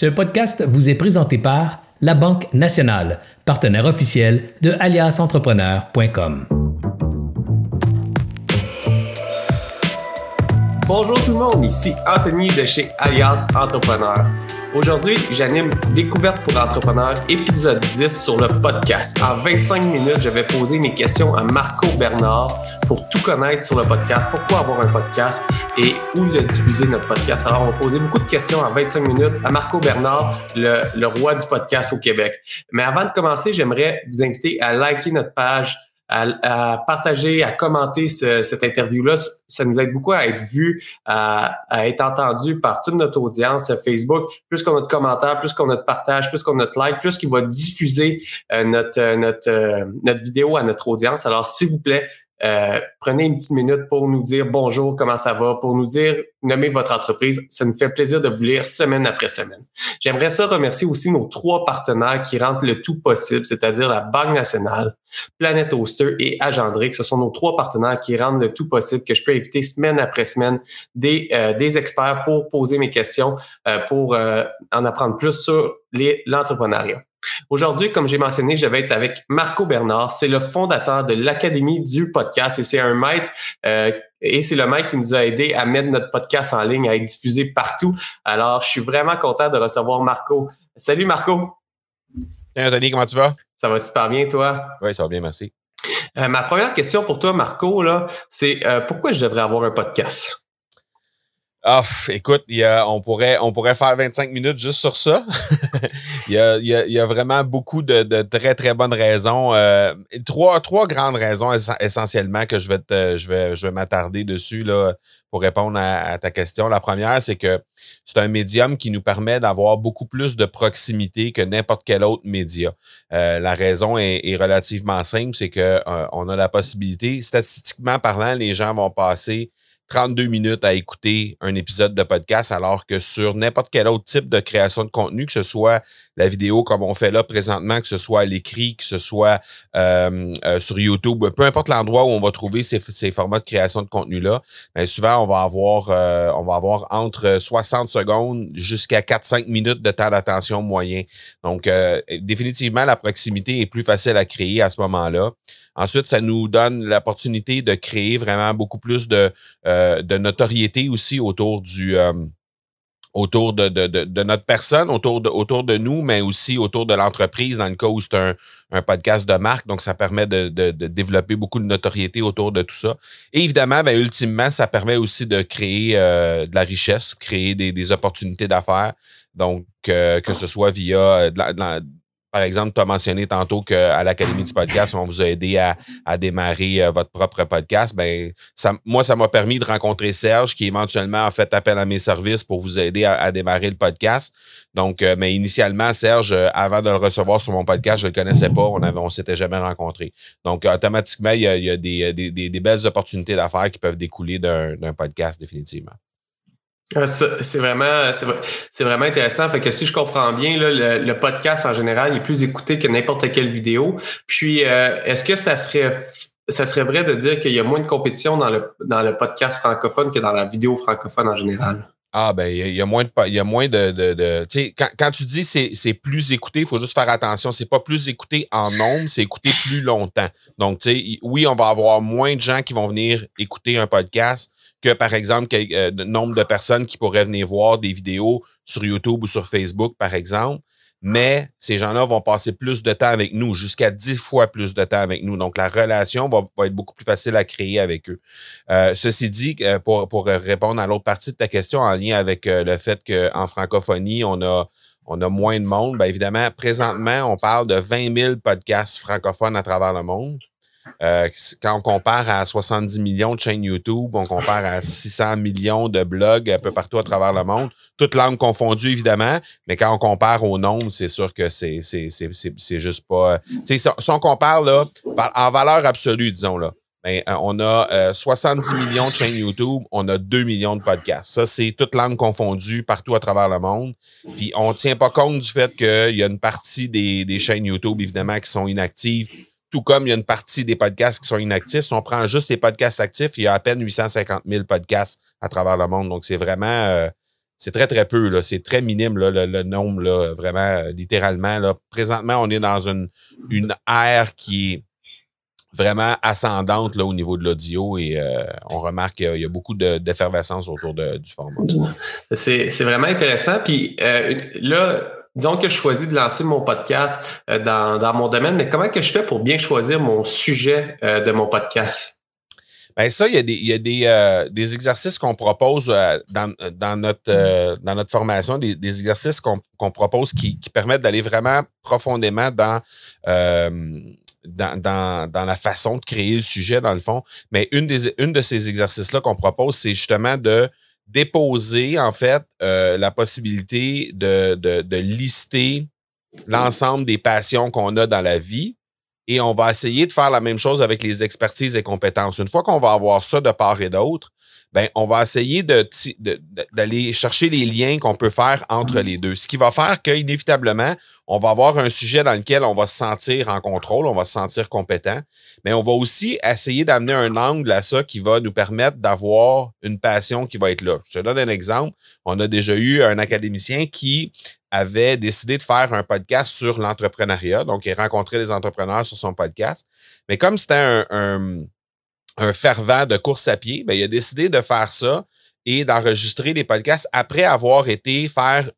Ce podcast vous est présenté par La Banque Nationale, partenaire officiel de aliasentrepreneur.com. Bonjour tout le monde, ici Anthony de chez Alias Entrepreneur. Aujourd'hui, j'anime Découverte pour entrepreneurs, épisode 10 sur le podcast. En 25 minutes, je vais poser mes questions à Marco Bernard pour tout connaître sur le podcast, pourquoi avoir un podcast et où le diffuser notre podcast. Alors, on va poser beaucoup de questions en 25 minutes à Marco Bernard, le, le roi du podcast au Québec. Mais avant de commencer, j'aimerais vous inviter à liker notre page à, partager, à commenter cette interview-là. Ça nous aide beaucoup à être vu, à, être entendu par toute notre audience Facebook. Plus qu'on a de commentaires, plus qu'on a de partage, plus qu'on a de like, plus qu'il va diffuser euh, notre, euh, notre, euh, notre vidéo à notre audience. Alors, s'il vous plaît, euh, prenez une petite minute pour nous dire bonjour, comment ça va, pour nous dire, nommez votre entreprise. Ça nous fait plaisir de vous lire semaine après semaine. J'aimerais ça remercier aussi nos trois partenaires qui rendent le tout possible, c'est-à-dire la Banque nationale, Planet Oster et Agendrix. Ce sont nos trois partenaires qui rendent le tout possible que je peux inviter semaine après semaine des, euh, des experts pour poser mes questions, euh, pour en apprendre plus sur l'entrepreneuriat. Aujourd'hui, comme j'ai mentionné, je vais être avec Marco Bernard. C'est le fondateur de l'Académie du podcast et c'est un maître euh, et c'est le maître qui nous a aidé à mettre notre podcast en ligne, à être diffusé partout. Alors, je suis vraiment content de recevoir Marco. Salut Marco. Salut Anthony, comment tu vas? Ça va super bien, toi? Oui, ça va bien, merci. Euh, ma première question pour toi, Marco, là, c'est euh, pourquoi je devrais avoir un podcast? Ah, écoute, y a, on, pourrait, on pourrait faire 25 minutes juste sur ça. il, y a, y a, y a, vraiment beaucoup de, de très, très bonnes raisons. Euh, trois, trois grandes raisons essentiellement que je vais, je vais, je vais m'attarder dessus là, pour répondre à, ta question. La première, c'est que c'est un médium qui nous permet d'avoir beaucoup plus de proximité que n'importe quel autre média. Euh, la raison est, est, relativement simple, c'est que euh, on a la possibilité, statistiquement parlant, les gens vont passer 32 minutes à écouter un épisode de podcast, alors que sur n'importe quel autre type de création de contenu, que ce soit la vidéo comme on fait là présentement, que ce soit à l'écrit, que ce soit euh, euh, sur YouTube, peu importe l'endroit où on va trouver ces, formats de création de contenu-là, ben, souvent on va avoir euh, on va avoir entre 60 secondes jusqu'à 4-5 minutes de temps d'attention moyen. Donc, définitivement, la proximité est plus facile à créer à ce moment-là. Ensuite, ça nous donne l'opportunité de créer vraiment beaucoup plus de, euh, de notoriété aussi autour du euh, autour de, de, de, notre personne, autour de, autour de nous, mais aussi autour de l'entreprise, dans le cas où c'est un, un, podcast de marque. Donc, ça permet de, de, développer beaucoup de notoriété autour de tout ça. Et évidemment, ben, ultimement, ça permet aussi de créer euh, de la richesse, créer des, des opportunités d'affaires. Donc, que ce soit via de la, par exemple, tu as mentionné tantôt qu'à l'Académie du podcast, on vous a aidé à, démarrer euh, votre propre podcast. Ben, ça, moi, ça m'a permis de rencontrer Serge, qui éventuellement a fait appel à mes services pour vous aider à, démarrer le podcast. Donc, euh, mais initialement, Serge, euh, avant de le recevoir sur mon podcast, je le connaissais pas. On avait, on s'était jamais rencontré. Donc, automatiquement, il y a, il des, belles opportunités d'affaires qui peuvent découler d'un podcast, définitivement. Ah, c'est vraiment, c'est vraiment intéressant. Fait que si je comprends bien, le, podcast en général est plus écouté que n'importe quelle vidéo. Puis, euh, est-ce que ça serait, vrai de dire qu'il y a moins de compétition dans le, podcast francophone que dans la vidéo francophone en général? Ah ben il y, a moins de quand, tu dis c'est c'est plus écouté, il faut juste faire attention, c'est pas plus écouté en nombre, c'est écouté plus longtemps. Donc tu oui, on va avoir moins de gens qui vont venir écouter un podcast que, par exemple, le euh, nombre de personnes qui pourraient venir voir des vidéos sur YouTube ou sur Facebook, par exemple. Mais ces gens-là vont passer plus de temps avec nous, jusqu'à dix fois plus de temps avec nous. Donc, la relation va, être beaucoup plus facile à créer avec eux. Euh, ceci dit, euh, pour, pour répondre à l'autre partie de ta question en lien avec le fait qu'en francophonie, on a, on a moins de monde, bien évidemment, présentement, on parle de 20 000 podcasts francophones à travers le monde. Euh, quand on compare à 70 millions de chaînes YouTube, on compare à 600 millions de blogs un peu partout à travers le monde, toutes langues confondues évidemment, mais quand on compare au nombre, c'est sûr que c'est juste pas. Si, si on compare là, en valeur absolue, disons là, ben, euh, on a 70 euh, millions de chaînes YouTube, on a 2 millions de podcasts. Ça, c'est toutes langues confondues partout à travers le monde. Puis on tient pas compte du fait qu'il y a une partie des, des chaînes YouTube, évidemment, qui sont inactives tout comme il y a une partie des podcasts qui sont inactifs. Si on prend juste les podcasts actifs, il y a à peine 850 000 podcasts à travers le monde. Donc, c'est vraiment, euh, c'est très, très peu. Là. C'est très minime là, le, nombre, là, vraiment, littéralement. Là. Présentement, on est dans une, une ère qui est vraiment ascendante là, au niveau de l'audio et euh, on remarque qu'il y a beaucoup d'effervescence autour de, du format. C'est vraiment intéressant. Puis euh, là, disons que je choisis de lancer mon podcast euh, dans, mon domaine, mais comment que je fais pour bien choisir mon sujet de mon podcast? Ben ça, il y a des, il y a des, des exercices qu'on propose dans, dans, notre, dans notre formation, des, exercices qu'on propose qui, qui permettent d'aller vraiment profondément dans dans, dans, dans, la façon de créer le sujet, dans le fond. Mais une, des, une de ces exercices-là qu'on propose, c'est justement de déposer, en fait, euh, la possibilité de, de, de lister l'ensemble des passions qu'on a dans la vie. Et on va essayer de faire la même chose avec les expertises et compétences. Une fois qu'on va avoir ça de part et d'autre, ben, on va essayer de, d'aller chercher les liens qu'on peut faire entre les deux. Ce qui va faire qu'inévitablement, on va avoir un sujet dans lequel on va se sentir en contrôle, on va se sentir compétent, mais on va aussi essayer d'amener un angle à ça qui va nous permettre d'avoir une passion qui va être là. Je te donne un exemple. On a déjà eu un académicien qui avait décidé de faire un podcast sur l'entrepreneuriat. Donc, il rencontrait des entrepreneurs sur son podcast. Mais comme c'était un un fervent de course à pied, ben, il a décidé de faire ça et d'enregistrer des podcasts après avoir été faire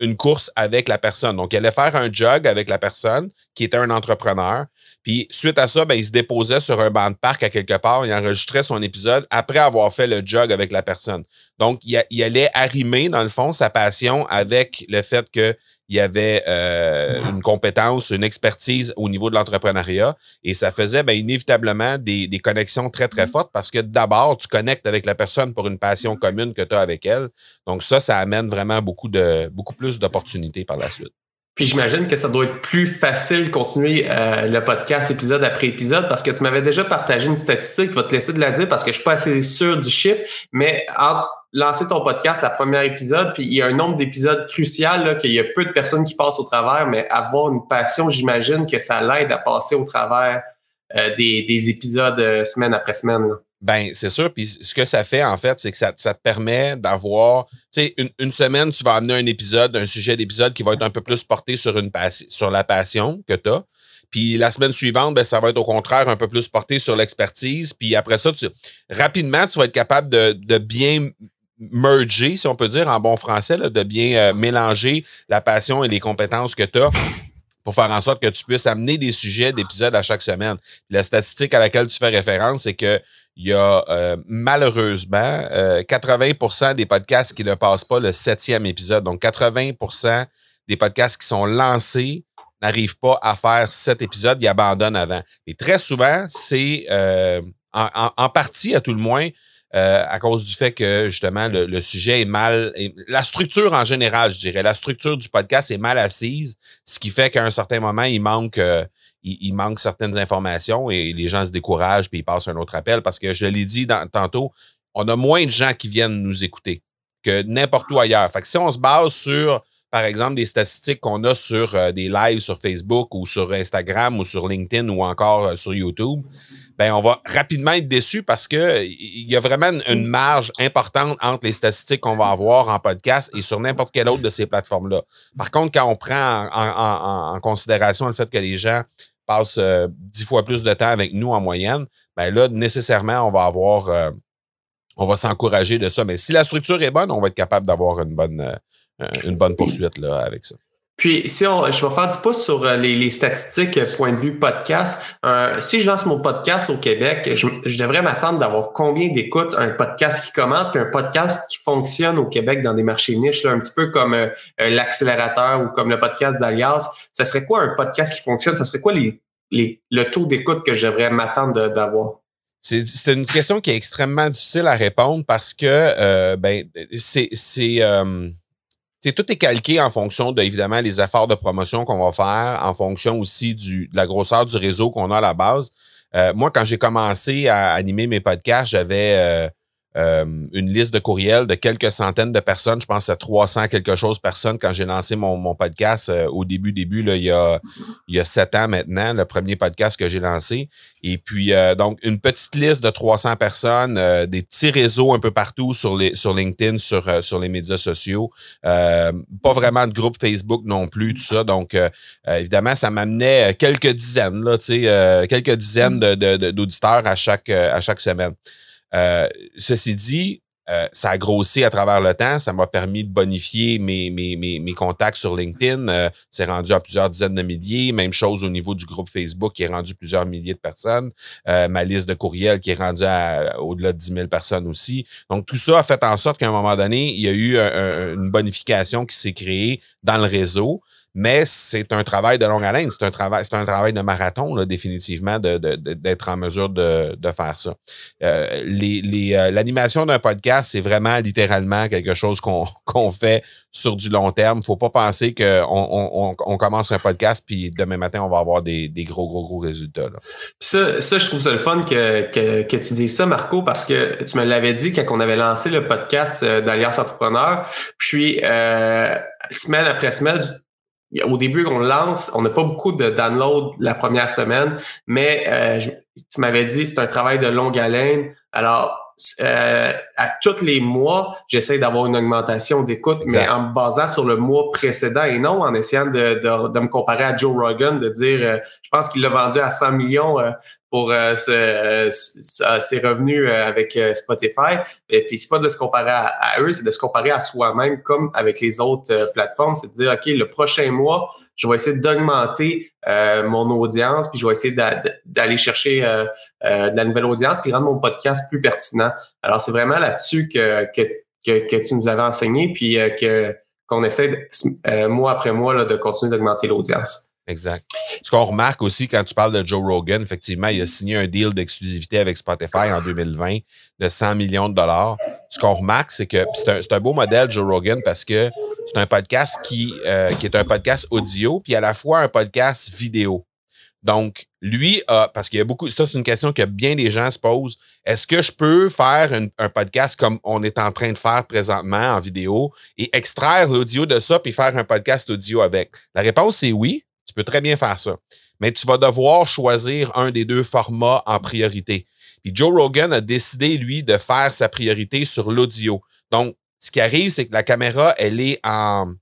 une course avec la personne. Donc, il allait faire un jog avec la personne qui était un entrepreneur. Puis, suite à ça, ben, il se déposait sur un banc de parc à quelque part. Il enregistrait son épisode après avoir fait le jog avec la personne. Donc, il, il allait arrimer, dans le fond, sa passion avec le fait que il y avait euh, une compétence, une expertise au niveau de l'entrepreneuriat et ça faisait bien, inévitablement des, des, connexions très, très fortes parce que d'abord, tu connectes avec la personne pour une passion commune que tu as avec elle. Donc ça, ça amène vraiment beaucoup, de, beaucoup plus d'opportunités par la suite. Puis j'imagine que ça doit être plus facile de continuer euh, le podcast épisode après épisode parce que tu m'avais déjà partagé une statistique, je vais te laisser de la dire parce que je suis pas assez sûr du chiffre, mais entre lancer ton podcast à premier épisode, puis il y a un nombre d'épisodes crucial, qu'il y a peu de personnes qui passent au travers, mais avoir une passion, j'imagine que ça l'aide à passer au travers euh, des, épisodes euh, semaine après semaine. Ben, c'est sûr. Puis ce que ça fait, en fait, c'est que ça, te permet d'avoir, tu sais, une, semaine, tu vas amener un épisode, un sujet d'épisode qui va être un peu plus porté sur, une sur la passion que tu as. Puis la semaine suivante, ben, ça va être au contraire un peu plus porté sur l'expertise. Puis après ça, tu, rapidement, tu vas être capable de, de bien merger, si on peut dire en bon français, de bien euh, mélanger la passion et les compétences que tu as pour faire en sorte que tu puisses amener des sujets d'épisodes à chaque semaine. La statistique à laquelle tu fais référence, c'est que il y a euh, malheureusement 80% euh, des podcasts qui ne passent pas le septième épisode. Donc 80% des podcasts qui sont lancés n'arrivent pas à faire cet épisode, ils abandonnent avant. Et très souvent, c'est en, partie, à tout le moins, euh, à cause du fait que justement le, sujet est mal, la structure en général, je dirais, la structure du podcast est mal assise, ce qui fait qu'à un certain moment il manque, euh, il, manque certaines informations et les gens se découragent puis ils passent un autre appel parce que je l'ai dit tantôt, on a moins de gens qui viennent nous écouter que n'importe où ailleurs. Fait que si on se base sur par exemple, des statistiques qu'on a sur euh, des lives sur Facebook ou sur Instagram ou sur LinkedIn ou encore sur YouTube, ben on va rapidement être déçu parce que il y a vraiment une marge importante entre les statistiques qu'on va avoir en podcast et sur n'importe quelle autre de ces plateformes-là. Par contre, quand on prend en, considération le fait que les gens passent euh, dix fois plus de temps avec nous en moyenne, ben là, nécessairement, on va avoir, euh, on va s'encourager de ça. Mais si la structure est bonne, on va être capable d'avoir une bonne, euh, une bonne poursuite là, avec ça. Puis, si on, je vais faire du pouce sur euh, les, statistiques euh, point de vue podcast. Euh, si je lance mon podcast au Québec, je, devrais m'attendre d'avoir combien d'écoutes un podcast qui commence, puis un podcast qui fonctionne au Québec dans des marchés niches, là, un petit peu comme l'accélérateur ou comme le podcast d'Alias. Ça serait quoi un podcast qui fonctionne? Ça serait quoi les, les, le taux d'écoute que je devrais m'attendre d'avoir? C'est une question qui est extrêmement difficile à répondre parce que ben c'est tout est calqué en fonction de, évidemment, les efforts de promotion qu'on va faire, en fonction aussi du, de la grosseur du réseau qu'on a à la base. Euh, moi, quand j'ai commencé à animer mes podcasts, j'avais une liste de courriels de quelques centaines de personnes. Je pense à 300 quelque chose personnes quand j'ai lancé mon, podcast au début, début, là, il, y a, il y a sept ans maintenant, le premier podcast que j'ai lancé. Et puis, donc, une petite liste de 300 personnes, des petits réseaux un peu partout sur, les, sur LinkedIn, sur, sur les médias sociaux. pas vraiment de groupe Facebook non plus, tout ça. Donc, évidemment, ça m'amenait quelques dizaines, là, tu sais, quelques dizaines d'auditeurs de, à, chaque, à chaque semaine. Euh, ceci dit, euh, ça a grossi à travers le temps. Ça m'a permis de bonifier mes, contacts sur LinkedIn. Euh, c'est rendu à plusieurs dizaines de milliers. Même chose au niveau du groupe Facebook qui est rendu plusieurs milliers de personnes. ma liste de courriels qui est rendue à au-delà de 10 000 personnes aussi. Donc, tout ça a fait en sorte qu'à un moment donné, il y a eu une bonification qui s'est créée dans le réseau mais c'est un travail de longue haleine, c'est un travail, c'est un travail de marathon, là, définitivement, d'être de, de, en mesure de, faire ça. Euh, les, les, euh, l'animation d'un podcast, c'est vraiment littéralement quelque chose qu'on, qu'on fait sur du long terme. Faut pas penser qu'on on, on, commence un podcast puis demain matin, on va avoir des, des gros, gros, gros résultats. Là. Ça, ça, je trouve ça le fun que, que, que tu dises ça, Marco, parce que tu me l'avais dit quand on avait lancé le podcast euh, d'Alliance Entrepreneur. Puis, euh, semaine après semaine, au début qu'on lance, on n'a pas beaucoup de downloads la première semaine, mais euh, tu m'avais dit c'est un travail de longue haleine. Alors, euh, à tous les mois, j'essaie d'avoir une augmentation d'écoute, mais en me basant sur le mois précédent et non en essayant de, de, me comparer à Joe Rogan, de dire, euh, je pense qu'il l'a vendu à 100 millions euh, pour ses revenus avec Spotify. Et puis, c'est pas de se comparer à, eux, c'est de se comparer à soi-même comme avec les autres plateformes. C'est de dire, OK, le prochain mois, je vais essayer d'augmenter euh, mon audience, puis je vais essayer d'aller chercher euh, euh, de la nouvelle audience, puis rendre mon podcast plus pertinent. Alors, c'est vraiment là-dessus que, que, que, tu nous avais enseigné, puis que qu'on essaie, mois après mois, là, de continuer d'augmenter l'audience. Exact. Ce qu'on remarque aussi quand tu parles de Joe Rogan, effectivement, il a signé un deal d'exclusivité avec Spotify en 2020 de 100 millions de dollars. Ce qu'on remarque, c'est que c'est un, un, beau modèle, Joe Rogan, parce que c'est un podcast qui, euh, qui est un podcast audio, puis à la fois un podcast vidéo. Donc, lui, a, parce qu'il y a beaucoup, ça c'est une question que bien des gens se posent. Est-ce que je peux faire un podcast comme on est en train de faire présentement en vidéo et extraire l'audio de ça puis faire un podcast audio avec? La réponse est oui, tu peux très bien faire ça. Mais tu vas devoir choisir un des deux formats en priorité. Puis Joe Rogan a décidé, lui, de faire sa priorité sur l'audio. Donc, ce qui arrive, c'est que la caméra, elle est en.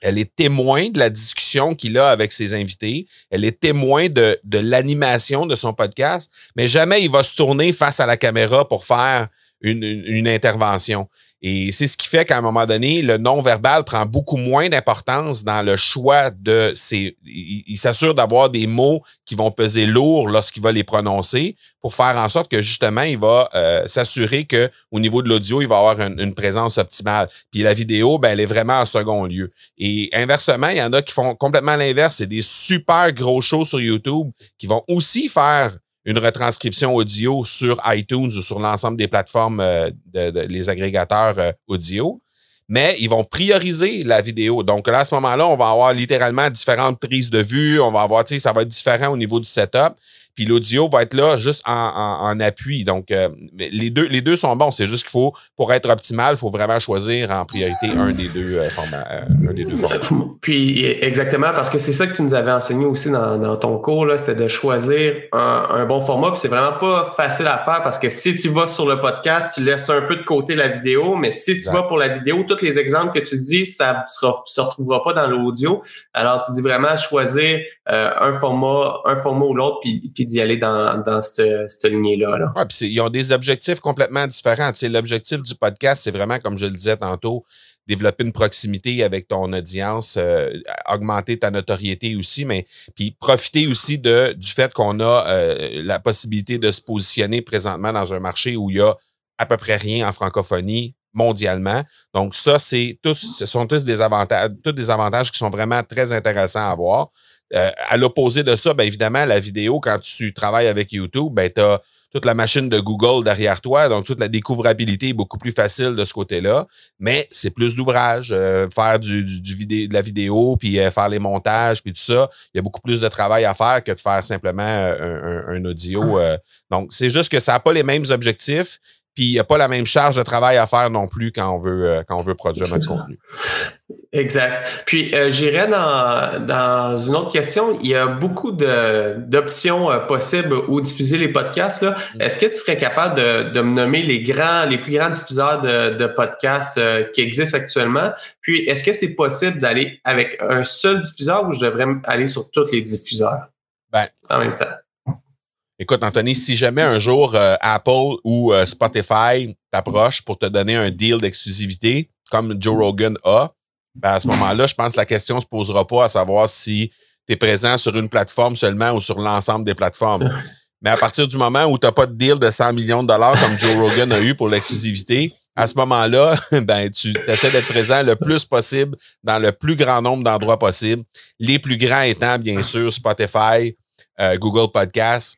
Elle est témoin de la discussion qu'il a avec ses invités. Elle est témoin de, de l'animation de son podcast, mais jamais il va se tourner face à la caméra pour faire une, une intervention. Et c'est ce qui fait qu'à un moment donné, le non-verbal prend beaucoup moins d'importance dans le choix de ses. Il, s'assure d'avoir des mots qui vont peser lourd lorsqu'il va les prononcer pour faire en sorte que justement, il va euh, s'assurer que au niveau de l'audio, il va avoir une, présence optimale. Puis la vidéo, ben, elle est vraiment en second lieu. Et inversement, il y en a qui font complètement l'inverse. C'est des super gros shows sur YouTube qui vont aussi faire une retranscription audio sur iTunes ou sur l'ensemble des plateformes, euh, les agrégateurs euh, audio, mais ils vont prioriser la vidéo. Donc là, à ce moment-là, on va avoir littéralement différentes prises de vue, on va avoir, tu sais, ça va être différent au niveau du setup. Puis l'audio va être là juste en, appui. Donc, euh, les, deux, les deux sont bons. C'est juste qu'il faut, pour être optimal, il faut vraiment choisir en priorité un des deux euh, formats. Euh, un des deux formats. Puis, exactement, parce que c'est ça que tu nous avais enseigné aussi dans, ton cours, c'était de choisir un, bon format. Puis c'est vraiment pas facile à faire parce que si tu vas sur le podcast, tu laisses un peu de côté la vidéo, mais si tu vas pour la vidéo, tous les exemples que tu dis, ça ne se retrouvera pas dans l'audio. Alors, tu dis vraiment choisir un format, un format ou l'autre, puis, puis d'y aller dans, cette, lignée-là. Là. Ouais, puis ils ont des objectifs complètement différents. L'objectif du podcast, c'est vraiment, comme je le disais tantôt, développer une proximité avec ton audience, euh, augmenter ta notoriété aussi, mais puis profiter aussi de, du fait qu'on a euh, la possibilité de se positionner présentement dans un marché où il y a à peu près rien en francophonie mondialement. Donc ça, c'est tous, ce sont tous des avantages, tous des avantages qui sont vraiment très intéressants à avoir. Euh, à l'opposé de ça, bien évidemment, la vidéo, quand tu travailles avec YouTube, ben, tu as toute la machine de Google derrière toi, donc toute la découvrabilité est beaucoup plus facile de ce côté-là, mais c'est plus d'ouvrage, euh, faire du, du, vidéo, de la vidéo, puis euh, faire les montages, puis tout ça, il y a beaucoup plus de travail à faire que de faire simplement un, un, audio. donc, c'est juste que ça n'a pas les mêmes objectifs, puis il n'y a pas la même charge de travail à faire non plus quand on veut, euh, quand on veut produire notre contenu. Exact. Puis euh, j'irais dans, dans une autre question. Il y a beaucoup d'options euh, possibles où diffuser les podcasts. Mm. Est-ce que tu serais capable de, de, me nommer les grands, les plus grands diffuseurs de, de podcasts euh, qui existent actuellement? Puis est-ce que c'est possible d'aller avec un seul diffuseur ou je devrais aller sur tous les diffuseurs ben, en même temps? Écoute, Anthony, si jamais un jour Apple ou Spotify t'approche pour te donner un deal d'exclusivité, comme Joe Rogan a, ben, à ce moment-là, je pense que la question ne se posera pas à savoir si tu es présent sur une plateforme seulement ou sur l'ensemble des plateformes. Mais à partir du moment où tu n'as pas de deal de 100 millions de dollars comme Joe Rogan a eu pour l'exclusivité, à ce moment-là, ben, tu essaies d'être présent le plus possible dans le plus grand nombre d'endroits possibles. Les plus grands étant, bien sûr, Spotify, euh, Google Podcasts,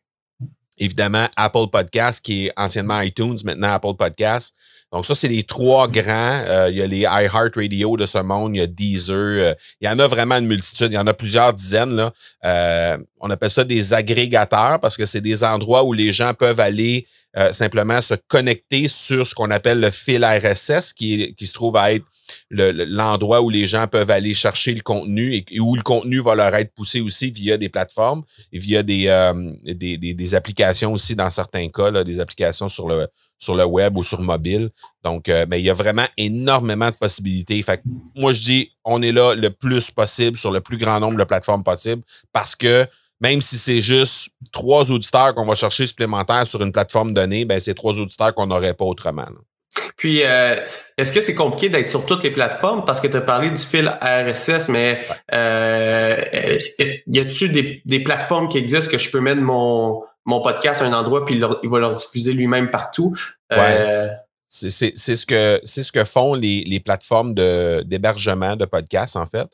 évidemment, Apple Podcasts, qui est anciennement iTunes, maintenant Apple Podcasts. Donc, ça, c'est les trois grands. Euh, il y a les iHeartRadio de ce monde, il y a Deezer. Euh, il y en a vraiment une multitude. Il y en a plusieurs dizaines. Là. Euh, on appelle ça des agrégateurs parce que c'est des endroits où les gens peuvent aller simplement se connecter sur ce qu'on appelle le fil RSS, qui, qui se trouve à être l'endroit où les gens peuvent aller chercher le contenu et, où le contenu va leur être poussé aussi via des plateformes et via des, des, des, applications aussi dans certains cas, là, des applications sur le, sur le web ou sur mobile. Donc, euh, mais il y a vraiment énormément de possibilités. Fait moi, je dis, on est là le plus possible sur le plus grand nombre de plateformes possibles parce que même si c'est juste trois auditeurs qu'on va chercher supplémentaires sur une plateforme donnée, ben c'est trois auditeurs qu'on n'aurait pas autrement. Puis, euh, est-ce que c'est compliqué d'être sur toutes les plateformes? Parce que tu as parlé du fil RSS, mais euh, y a-t-il des, des, plateformes qui existent que je peux mettre mon, mon podcast à un endroit puis il, va leur diffuser lui-même partout? Ouais, euh, c'est ce que c'est ce que font les, les plateformes d'hébergement de, podcasts en fait.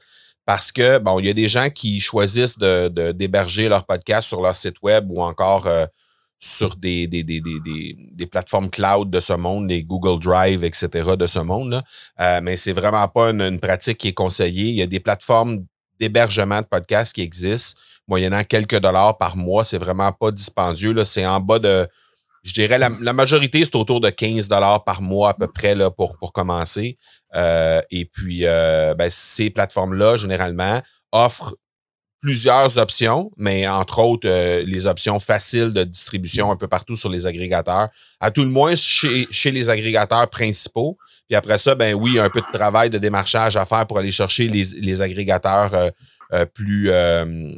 Parce que bon, il y a des gens qui choisissent de d'héberger leur podcast sur leur site web ou encore sur des, plateformes cloud de ce monde, des Google Drive, etc. de ce monde. Euh, mais c'est vraiment pas une, pratique qui est conseillée. Il y a des plateformes d'hébergement de podcasts qui existent moyennant quelques dollars par mois. C'est vraiment pas dispendieux. Là. C'est en bas de, je dirais, la, majorité, c'est autour de 15 dollars par mois à peu près pour commencer. Euh, et puis, euh, ben, ces plateformes-là, généralement, offrent plusieurs options, mais entre autres, euh, les options faciles de distribution un peu partout sur les agrégateurs. À tout le moins, chez, chez les agrégateurs principaux. Puis après ça, ben oui, un peu de travail de démarchage à faire pour aller chercher les, les agrégateurs euh, plus, euh,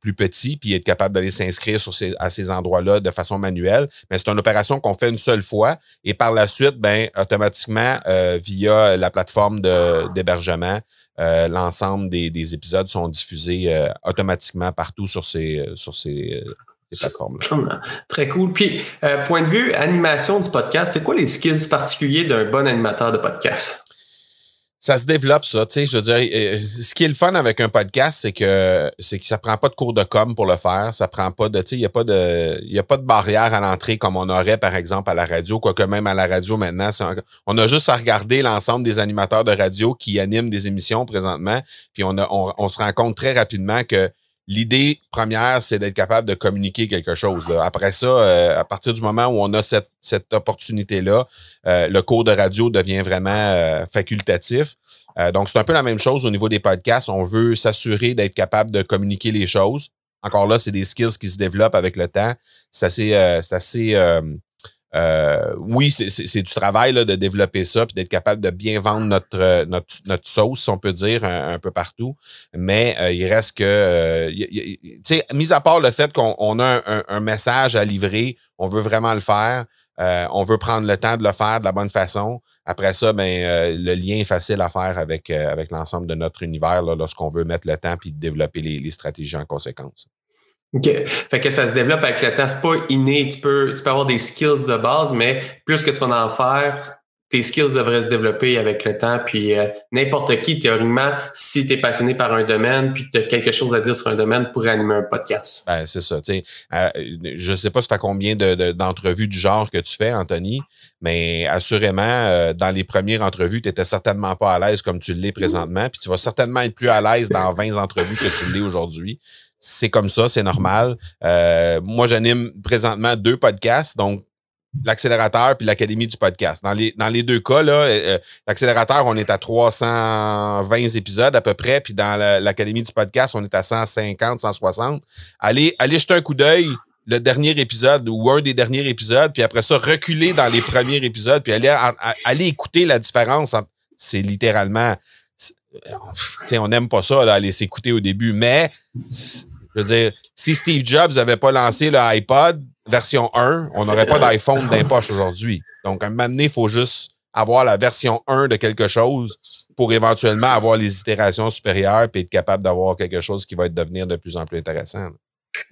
plus petit, puis être capable d'aller s'inscrire ces, à ces endroits-là de façon manuelle. Mais c'est une opération qu'on fait une seule fois et par la suite, ben, automatiquement, via la plateforme d'hébergement, l'ensemble des, des, épisodes sont diffusés automatiquement partout sur ces, sur ces, plateformes-là. Très cool. Puis, point de vue animation du podcast, c'est quoi les skills particuliers d'un bon animateur de podcast? Ça se développe ça, tu sais, je veux dire, ce qui est le fun avec un podcast, c'est que c'est que ça prend pas de cours de com pour le faire, ça prend pas de, tu sais, il y a pas de il a pas de barrière à l'entrée comme on aurait par exemple à la radio, quoique même à la radio maintenant, on a juste à regarder l'ensemble des animateurs de radio qui animent des émissions présentement, puis on, a, on se rend compte très rapidement que l'idée première, c'est d'être capable de communiquer quelque chose. Après ça, euh, à partir du moment où on a cette, cette opportunité-là, euh, le cours de radio devient vraiment euh, facultatif. donc, c'est un peu la même chose au niveau des podcasts. On veut s'assurer d'être capable de communiquer les choses. Encore là, c'est des skills qui se développent avec le temps. C'est assez, c'est assez euh, oui, c'est du travail de développer ça puis d'être capable de bien vendre notre, euh, notre, notre sauce, on peut dire, un, peu partout. Mais euh, il reste que, tu sais, mis à part le fait qu'on a un, message à livrer, on veut vraiment le faire, on veut prendre le temps de le faire de la bonne façon. Après ça, ben, le lien est facile à faire avec, avec l'ensemble de notre univers lorsqu'on veut mettre le temps puis développer les stratégies en conséquence. OK. Fait que ça se développe avec le temps. C'est pas inné. Tu peux, tu peux avoir des skills de base, mais plus que tu vas en faire, tes skills devraient se développer avec le temps. Puis euh, n'importe qui, théoriquement, si tu es passionné par un domaine, puis tu as quelque chose à dire sur un domaine, pourrait animer un podcast. Ben, c'est ça. Tu euh, je sais pas ça fait combien d'entrevues de, du genre que tu fais, Anthony, mais assurément, euh, dans les premières entrevues, tu n'étais certainement pas à l'aise comme tu l'es présentement, puis tu vas certainement être plus à l'aise dans 20 entrevues que tu l'es aujourd'hui c'est comme ça, c'est normal. Euh, moi, j'anime présentement deux podcasts, donc l'accélérateur puis l'Académie du podcast. Dans les, dans les deux cas, là, euh, l'accélérateur, on est à 320 épisodes à peu près, puis dans l'Académie du podcast, on est à 150, 160. Allez, allez jeter un coup d'œil le dernier épisode ou un des derniers épisodes, puis après ça, reculer dans les premiers épisodes, puis aller, aller écouter la différence. C'est littéralement... on n'aime pas ça, là, aller s'écouter au début, mais je veux dire, si Steve Jobs n'avait pas lancé le iPod version 1, on n'aurait pas d'iPhone d'impoche aujourd'hui. Donc, à un moment donné, il faut juste avoir la version 1 de quelque chose pour éventuellement avoir les itérations supérieures et être capable d'avoir quelque chose qui va devenir de plus en plus intéressant.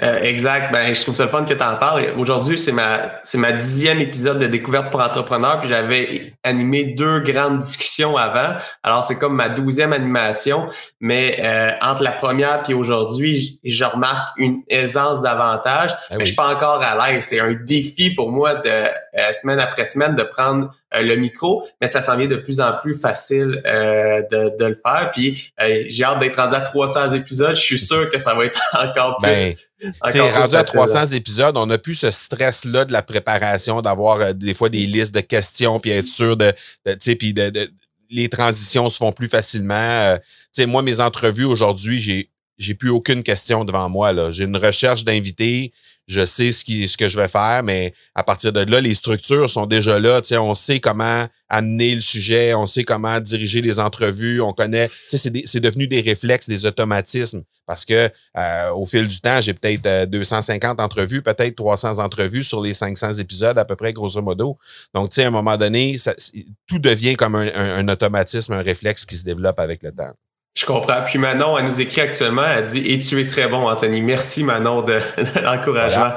Euh, exact. Ben, je trouve ça le fun que tu en parles. Aujourd'hui, c'est ma c'est ma dixième épisode de découverte pour entrepreneurs. Puis j'avais animé deux grandes discussions avant. Alors c'est comme ma douzième animation. Mais euh, entre la première puis aujourd'hui, je remarque une aisance davantage. Ben mais je suis pas encore à l'aise. C'est un défi pour moi de euh, semaine après semaine de prendre le micro, mais ça s'en vient de plus en plus facile de, de le faire. Puis j'ai hâte d'être rendu à 300 épisodes. Je suis sûr que ça va être encore ben, plus c'est rendu à 300 épisodes, on n'a plus ce stress-là de la préparation, d'avoir euh, des fois des listes de questions, puis être sûr de, tu sais, puis de, les transitions se font plus facilement. Euh, tu sais, moi, mes entrevues aujourd'hui, j'ai j'ai plus aucune question devant moi. Là. J'ai une recherche d'invités, je sais ce, que je vais faire, mais à partir de là, les structures sont déjà là. On sait comment amener le sujet, on sait comment diriger les entrevues, on connaît. C'est devenu des réflexes, des automatismes. Parce que euh, au fil du temps, j'ai peut-être 250 euh, entrevues, peut-être 300 entrevues sur les 500 épisodes à peu près, grosso modo. Donc, à un moment donné, tout devient comme un automatisme, un réflexe qui se développe avec le temps. Je comprends. Puis Manon, elle nous écrit actuellement, elle dit Et tu es très bon, Anthony. Merci, Manon, de, l'encouragement.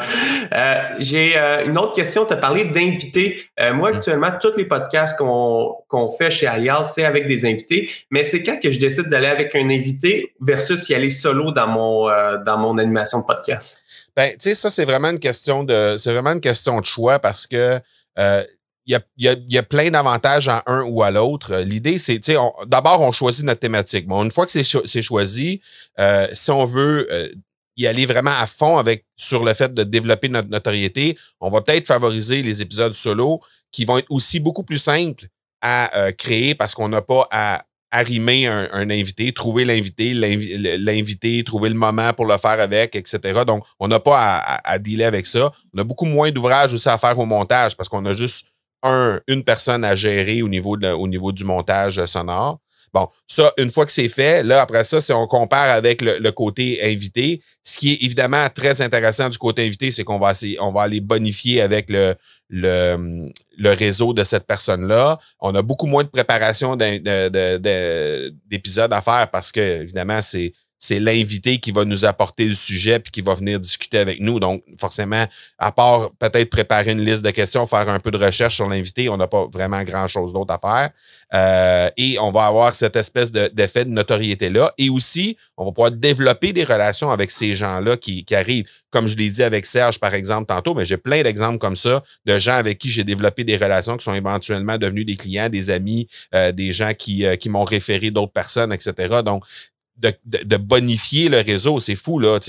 Euh, j'ai euh, une autre question. Tu as parlé d'invités. Euh, moi, mm. actuellement, tous les podcasts qu'on qu'on fait chez Alias, c'est avec des invités. Mais c'est quand que je décide d'aller avec un invité versus y aller solo dans mon, dans mon animation de podcast? Ben, tu sais, ça, c'est vraiment une question de c'est vraiment une question de choix parce que il y a, plein d'avantages à un ou à l'autre. L'idée, c'est, tu sais, d'abord, on choisit notre thématique. Bon, une fois que c'est choisi, euh, si on veut euh, y aller vraiment à fond avec sur le fait de développer notre notoriété, on va peut-être favoriser les épisodes solo qui vont être aussi beaucoup plus simples à euh, créer parce qu'on n'a pas à arrimer un, invité, trouver l'invité, l'inviter, trouver le moment pour le faire avec, etc. Donc, on n'a pas à, à, dealer avec ça. On a beaucoup moins d'ouvrages aussi à faire au montage parce qu'on a juste un, une personne à gérer au niveau, au niveau du montage sonore. Bon, ça, une fois que c'est fait, là, après ça, si on compare avec le, côté invité, ce qui est évidemment très intéressant du côté invité, c'est qu'on va, va aller bonifier avec le, le, le réseau de cette personne-là. On a beaucoup moins de préparation d'épisodes à faire parce que, évidemment, c'est c'est l'invité qui va nous apporter le sujet puis qui va venir discuter avec nous. Donc, forcément, à part peut-être préparer une liste de questions, faire un peu de recherche sur l'invité, on n'a pas vraiment grand-chose d'autre à faire. Euh, et on va avoir cette espèce d'effet de, notoriété-là. Et aussi, on va pouvoir développer des relations avec ces gens-là qui, arrivent. Comme je l'ai dit avec Serge, par exemple, tantôt, mais j'ai plein d'exemples comme ça de gens avec qui j'ai développé des relations qui sont éventuellement devenus des clients, des amis, euh, des gens qui, euh, qui m'ont référé d'autres personnes, etc. Donc, de, bonifier le réseau. C'est fou, là.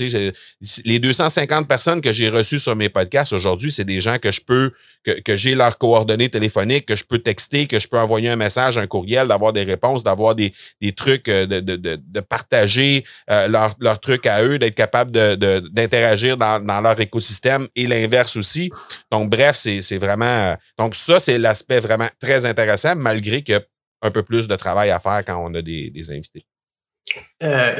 les 250 personnes que j'ai reçues sur mes podcasts aujourd'hui, c'est des gens que je peux, que, j'ai leurs coordonnées téléphoniques, que je peux texter, que je peux envoyer un message, un courriel, d'avoir des réponses, d'avoir des, trucs, euh, de, de, partager euh, leurs trucs à eux, d'être capable d'interagir dans, dans, leur écosystème et l'inverse aussi. Donc, bref, c'est vraiment. Euh, donc, ça, c'est l'aspect vraiment très intéressant, malgré qu'il y a un peu plus de travail à faire quand on a des invités. Euh,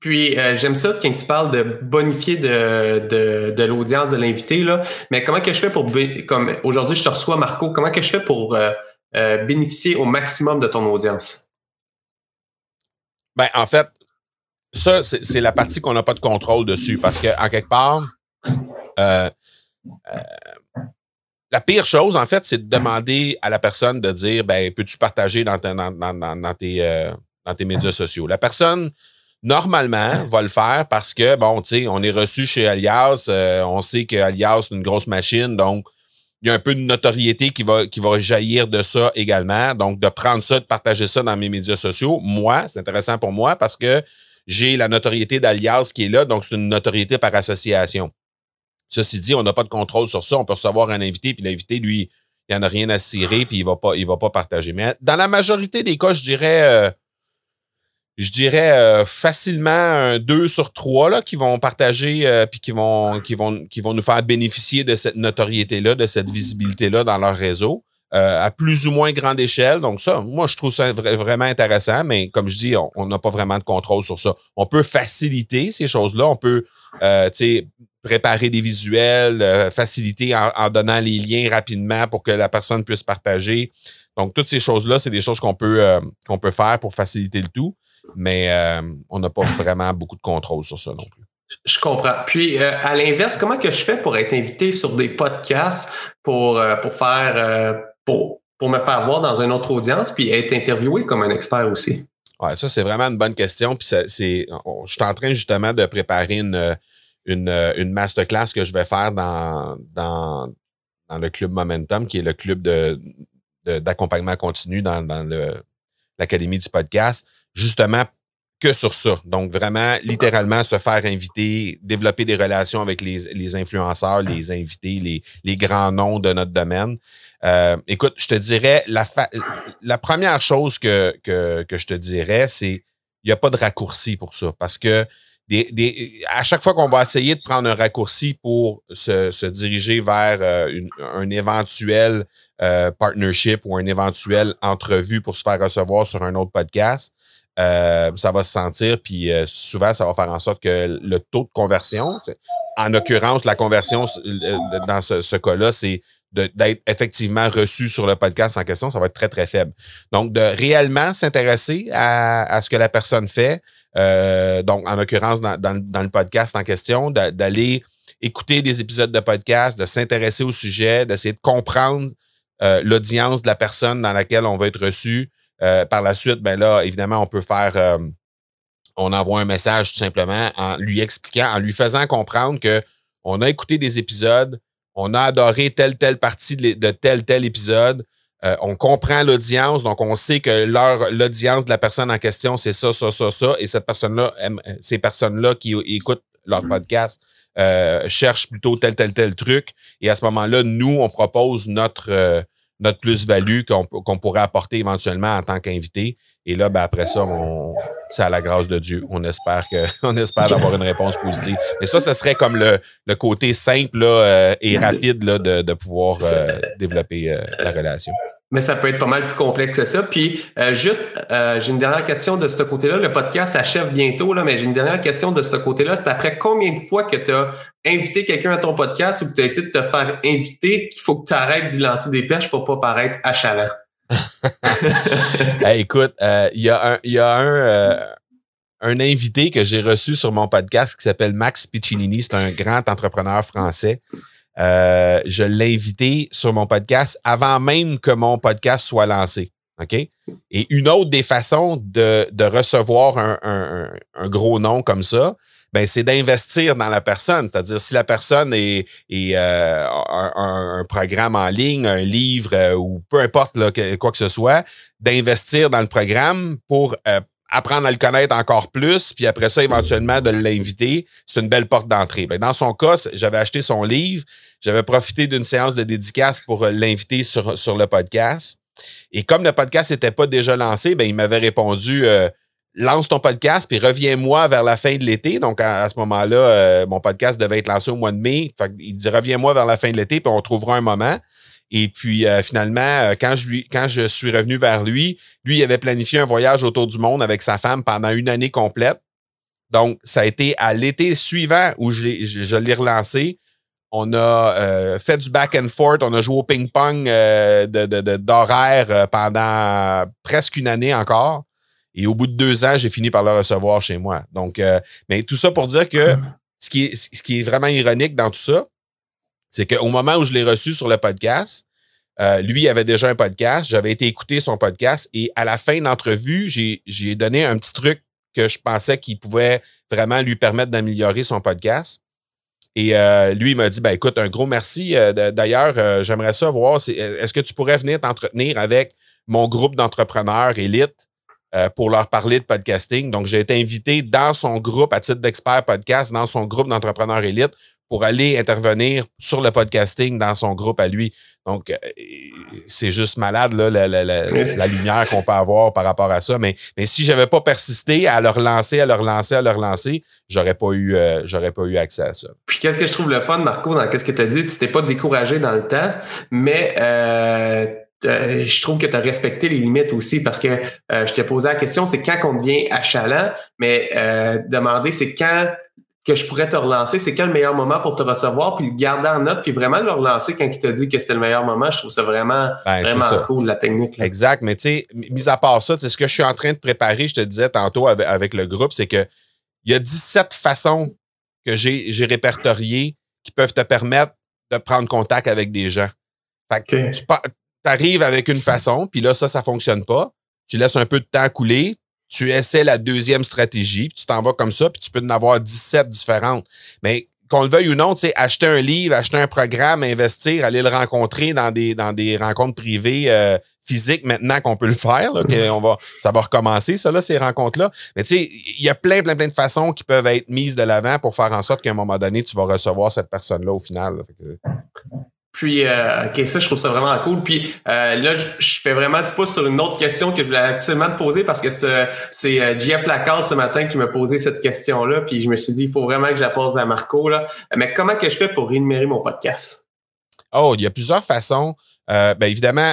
puis euh, j'aime ça quand tu parles de bonifier de, de, l'audience de l'invité, là. Mais comment que je fais pour comme aujourd'hui je te reçois Marco, comment que je fais pour euh, bénéficier au maximum de ton audience? Ben, en fait, ça, c'est la partie qu'on n'a pas de contrôle dessus parce que, en quelque part, la pire chose, en fait, c'est de demander à la personne de dire ben, peux-tu partager dans, dans, dans tes, dans tes médias sociaux. La personne, normalement, va le faire parce que, bon, tu sais, on est reçu chez Alias, euh, on sait que Alias, c'est une grosse machine, donc il y a un peu de notoriété qui va, qui va jaillir de ça également. Donc, de prendre ça, de partager ça dans mes médias sociaux, moi, c'est intéressant pour moi parce que j'ai la notoriété d'Alias qui est là, donc c'est une notoriété par association. Ceci dit, on n'a pas de contrôle sur ça. On peut recevoir un invité, puis l'invité, lui, il n'y en a rien à cirer, puis il va pas, il va pas partager. Mais dans la majorité des cas, je dirais, euh, je dirais euh, facilement un 2 sur 3 là, qui vont partager euh, puis qui vont, qui, vont, qui vont nous faire bénéficier de cette notoriété-là, de cette visibilité-là dans leur réseau. à plus ou moins grande échelle. Donc, ça, moi, je trouve ça vraiment intéressant, mais comme je dis, on n'a pas vraiment de contrôle sur ça. On peut faciliter ces choses-là. On peut, sais, préparer des visuels, euh, faciliter en, donnant les liens rapidement pour que la personne puisse partager. Donc, toutes ces choses-là, c'est des choses qu'on peut, euh, qu'on peut faire pour faciliter le tout, mais euh, on n'a pas vraiment beaucoup de contrôle sur ça non plus. Je comprends. Puis, à l'inverse, comment que je fais pour être invité sur des podcasts pour, pour faire, pour, pour me faire voir dans une autre audience puis être interviewé comme un expert aussi? Ouais, ça, c'est vraiment une bonne question. Puis, c'est, je suis en train justement de préparer une, une, euh, une masterclass que je vais faire dans, dans, dans le club Momentum, qui est le club de, d'accompagnement continu dans, dans le, l'Académie du podcast, justement que sur ça. Donc, vraiment, littéralement, se faire inviter, développer des relations avec les, les influenceurs, les invités, les, les grands noms de notre domaine. Euh, écoute, je te dirais, la, la première chose que, que, que je te dirais, c'est il n'y a pas de raccourci pour ça. Parce que des, à chaque fois qu'on va essayer de prendre un raccourci pour se, se diriger vers euh, une, un éventuel euh, partnership ou un éventuel entrevue pour se faire recevoir sur un autre podcast, euh, ça va se sentir, puis souvent, ça va faire en sorte que le taux de conversion, en l'occurrence, la conversion dans ce, cas-là, c'est d'être effectivement reçu sur le podcast en question, ça va être très, très faible. Donc, de réellement s'intéresser à, ce que la personne fait, euh, donc, en l'occurrence, dans, dans, le podcast en question, d'aller écouter des épisodes de podcast, de s'intéresser au sujet, d'essayer de comprendre euh, l'audience de la personne dans laquelle on va être reçu. Euh, par la suite, ben là, évidemment, on peut faire, on envoie un message tout simplement en lui expliquant, en lui faisant comprendre que on a écouté des épisodes, on a adoré telle, telle partie de tel, tel épisode, euh, on comprend l'audience, donc on sait que l'audience de la personne en question, c'est ça, ça, ça, ça, et cette personne-là, ces personnes-là qui écoutent leur mm-hmm. podcast euh, cherchent plutôt tel, tel, tel truc. Et à ce moment-là, nous, on propose notre, euh, notre plus-value qu'on pourrait apporter éventuellement en tant qu'invité. Et là, ben, après ça, c'est à la grâce de Dieu. On espère que, on espère avoir une réponse positive. Mais ça, ce serait comme le, le côté simple là, et rapide là, de, de pouvoir développer la relation. Mais ça peut être pas mal plus complexe que ça. Puis euh, juste, euh, j'ai une dernière question de ce côté-là. Le podcast s'achève bientôt, là, mais j'ai une dernière question de ce côté-là. C'est après combien de fois que tu as invité quelqu'un à ton podcast ou que tu as essayé de te faire inviter qu'il faut que tu arrêtes d'y lancer des perches pour pas paraître achalant? écoute, euh, il y a un, y a un, un invité que j'ai reçu sur mon podcast qui s'appelle Max Piccinini. C'est un grand entrepreneur français. Euh, je l'ai invité sur mon podcast avant même que mon podcast soit lancé. OK? Et une autre des façons de, de recevoir un, un, gros nom comme ça, ben, c'est d'investir dans la personne. C'est-à-dire, si la personne est, est euh, un, programme en ligne, un livre euh, ou peu importe là, quoi que ce soit, d'investir dans le programme pour apprendre à le connaître encore plus, puis après ça, éventuellement, de l'inviter, c'est une belle porte d'entrée. Ben, dans son cas, j'avais acheté son livre, j'avais profité d'une séance de dédicace pour euh, l'inviter sur, sur le podcast. Et comme le podcast n'était pas déjà lancé, ben, il m'avait répondu euh, lance ton podcast, puis reviens-moi vers la fin de l'été. Donc, à, ce moment-là, euh, mon podcast devait être lancé au mois de mai. il dit reviens-moi vers la fin de l'été, puis on trouvera un moment. Et puis euh, finalement, euh, quand je, lui, quand je suis revenu vers lui, lui, il avait planifié un voyage autour du monde avec sa femme pendant une année complète. Donc, ça a été à l'été suivant où je, je, l'ai relancé. On a euh, fait du back and forth, on a joué au ping-pong de, d'horaire pendant presque une année encore. Et au bout de deux ans, j'ai fini par le recevoir chez moi. Donc, mais tout ça pour dire que ce qui, est, ce qui est vraiment ironique dans tout ça, c'est qu'au moment où je l'ai reçu sur le podcast, euh, lui avait déjà un podcast, j'avais été écouter son podcast et à la fin de l'entrevue, j'ai donné un petit truc que je pensais qu'il pouvait vraiment lui permettre d'améliorer son podcast. Et euh, lui, il m'a dit, ben écoute, un gros merci. Euh, d'ailleurs, j'aimerais ça voir, est-ce que tu pourrais venir t'entretenir avec mon groupe d'entrepreneurs élite pour leur parler de podcasting? Donc, j'ai été invité dans son groupe à titre d'expert podcast, dans son groupe d'entrepreneurs élite pour aller intervenir sur le podcasting dans son groupe à lui. Donc, euh, c'est juste malade, là, la, la, la, la lumière qu'on peut avoir par rapport à ça. Mais, mais si j'avais pas persisté à leur lancer, à leur lancer, à leur lancer, j'aurais pas eu, euh, j'aurais pas eu accès à ça. Puis qu'est-ce que je trouve le fun, Marco, dans qu'est-ce que tu as dit, tu t'es pas découragé dans le temps, mais euh, je trouve que tu as respecté les limites aussi parce que je t'ai posé la question, c'est quand on devient achalant, mais demander c'est quand que je pourrais te relancer, c'est quel le meilleur moment pour te recevoir, puis le garder en note, puis vraiment le relancer quand il t'a dit que c'était le meilleur moment. Je trouve ça vraiment, ben, vraiment cool, la technique. Exact. Mais tu sais, mis à part ça, ce que je suis en train de préparer, je te disais tantôt avec, le groupe, c'est que il y a 17 façons que j'ai répertoriées qui peuvent te permettre de prendre contact avec des gens. Fait que tu arrives avec une façon, puis là, ça, ça fonctionne pas. Tu laisses un peu de temps couler, tu essaies la deuxième stratégie, puis tu t'en vas comme ça, puis tu peux en avoir 17 différentes. Mais qu'on le veuille ou non, tu sais, acheter un livre, acheter un programme, investir, aller le rencontrer dans des, rencontres privées euh, physiques maintenant qu'on peut le faire, on va, ça va recommencer, ça, là, ces rencontres-là. Mais tu sais, il y a plein, plein, plein de façons qui peuvent être mises de l'avant pour faire en sorte qu'à un moment donné, tu vas recevoir cette personne-là au final. Puis, euh, OK, ça, je trouve ça vraiment cool. Puis euh, là, je, fais vraiment du pouce sur une autre question que je voulais absolument te poser parce que c'est euh, Jeff Lacasse ce matin qui m'a posé cette question-là. Puis je me suis dit, il faut vraiment que je la pose à Marco. Là. Mais comment que je fais pour rémunérer mon podcast? Oh, il y a plusieurs façons. Euh, ben évidemment,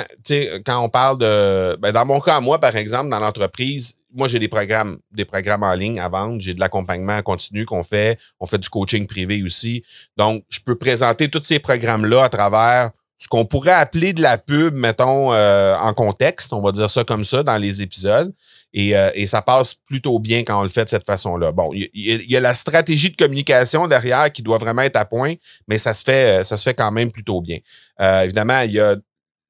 quand on parle de. Ben dans mon cas, moi, par exemple, dans l'entreprise, moi, j'ai des programmes, des programmes en ligne à vendre. J'ai de l'accompagnement continu qu'on fait. On fait du coaching privé aussi. Donc, je peux présenter tous ces programmes-là à travers ce qu'on pourrait appeler de la pub, mettons, euh, en contexte, on va dire ça comme ça, dans les épisodes. Et, euh, et ça passe plutôt bien quand on le fait de cette façon-là. Bon, il y, a la stratégie de communication derrière qui doit vraiment être à point, mais ça se fait, ça se fait quand même plutôt bien. Euh, évidemment, il y a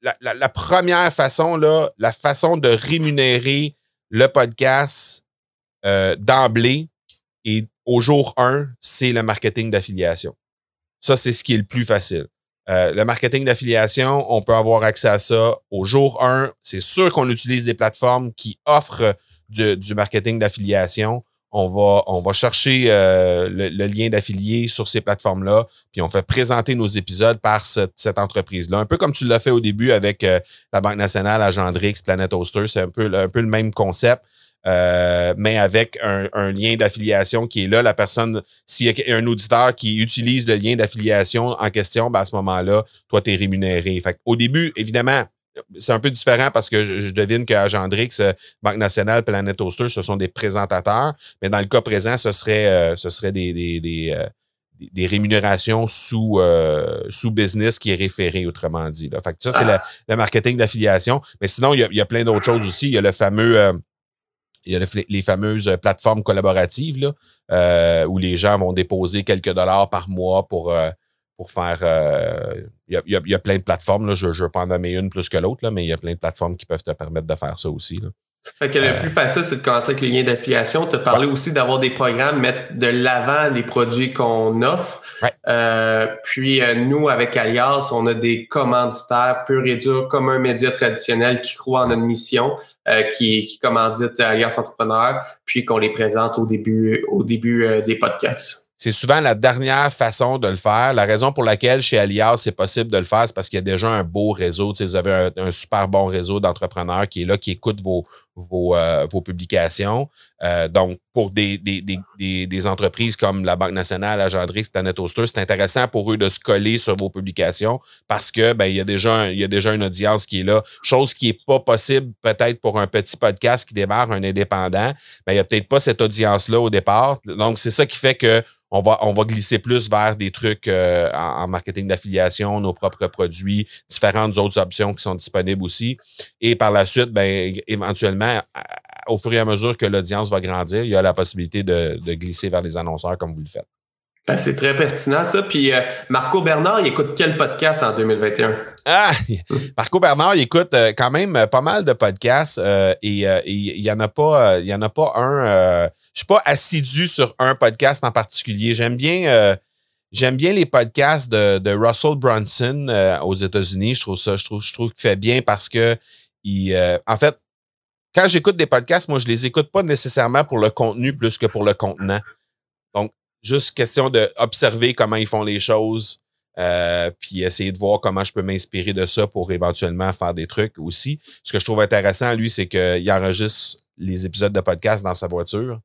la, la, la, première façon, là, la façon de rémunérer le podcast euh, d'emblée et au jour 1, c'est le marketing d'affiliation. Ça, c'est ce qui est le plus facile. Euh, le marketing d'affiliation, on peut avoir accès à ça au jour 1. C'est sûr qu'on utilise des plateformes qui offrent du, du marketing d'affiliation. On va, on va chercher euh, le, lien d'affilié sur ces plateformes-là, puis on fait présenter nos épisodes par cette, entreprise-là. Un peu comme tu l'as fait au début avec euh, la Banque nationale, Agendrix, Planet Hoster, c'est un peu, un peu le même concept. Euh, mais avec un, un lien d'affiliation qui est là. La personne, s'il y a un auditeur qui utilise le lien d'affiliation en question, ben à ce moment-là, toi, tu es rémunéré. Fait au début, évidemment, c'est un peu différent parce que je, devine qu'Agendrix, euh, Banque nationale, Planet Toaster, ce sont des présentateurs. Mais dans le cas présent, ce serait, euh, ce serait des, des, des, euh, des rémunérations sous, sous business qui est référé, autrement dit. Là. Fait que ça, c'est le, le, marketing d'affiliation. Mais sinon, il y a, il y a plein d'autres choses aussi. Il y a le fameux il y a les fameuses plateformes collaboratives là, où les gens vont déposer quelques dollars par mois pour, pour faire. Euh, il y, a, plein de plateformes. Là, je ne veux pas en nommer une plus que l'autre, mais il y a plein de plateformes qui peuvent te permettre de faire ça aussi. Là. Fait que le euh, plus facile, c'est de commencer avec les liens d'affiliation. Tu as parlé aussi d'avoir des programmes, mettre de l'avant les produits qu'on offre. Euh, puis nous, avec Alias, on a des commanditaires pur et dur comme un média traditionnel qui croit en notre mission, qui, qui commandite Alias Entrepreneur, puis qu'on les présente au début, au début des podcasts c'est souvent la dernière façon de le faire. La raison pour laquelle chez Alias, c'est possible de le faire, c'est parce qu'il y a déjà un beau réseau. vous avez un, super bon réseau d'entrepreneurs qui est là, qui écoute vos, vos, euh, vos publications. Euh, donc, pour des, des, des, des, entreprises comme la Banque nationale, Agendrix, Planet Oster, c'est intéressant pour eux de se coller sur vos publications parce que ben, il, y a déjà il y a déjà une audience qui est là. Chose qui n'est pas possible peut-être pour un petit podcast qui démarre, un indépendant. Ben, il n'y a peut-être pas cette audience-là au départ. Donc, c'est ça qui fait que on va, on va glisser plus vers des trucs euh, en, marketing d'affiliation, nos propres produits, différentes autres options qui sont disponibles aussi. Et par la suite, ben, éventuellement, au fur et à mesure que l'audience va grandir, il y a la possibilité de, de glisser vers les annonceurs comme vous le faites. Ben, c'est très pertinent, ça. Puis euh, Marco Bernard, il écoute quel podcast en 2021? Ah, Marco Bernard, il écoute euh, quand même pas mal de podcasts et il n'y en a pas, il y en a pas un je suis pas assidu sur un podcast en particulier. J'aime bien, euh, j'aime bien les podcasts de, de Russell Brunson euh, aux États-Unis. Je trouve ça, je trouve, je trouve qu'il fait bien parce que il, euh, en fait, quand j'écoute des podcasts, moi, je les écoute pas nécessairement pour le contenu plus que pour le contenant. Donc, juste question d'observer comment ils font les choses, euh, puis essayer de voir comment je peux m'inspirer de ça pour éventuellement faire des trucs aussi. Ce que je trouve intéressant, lui, c'est qu'il enregistre les épisodes de podcast dans sa voiture.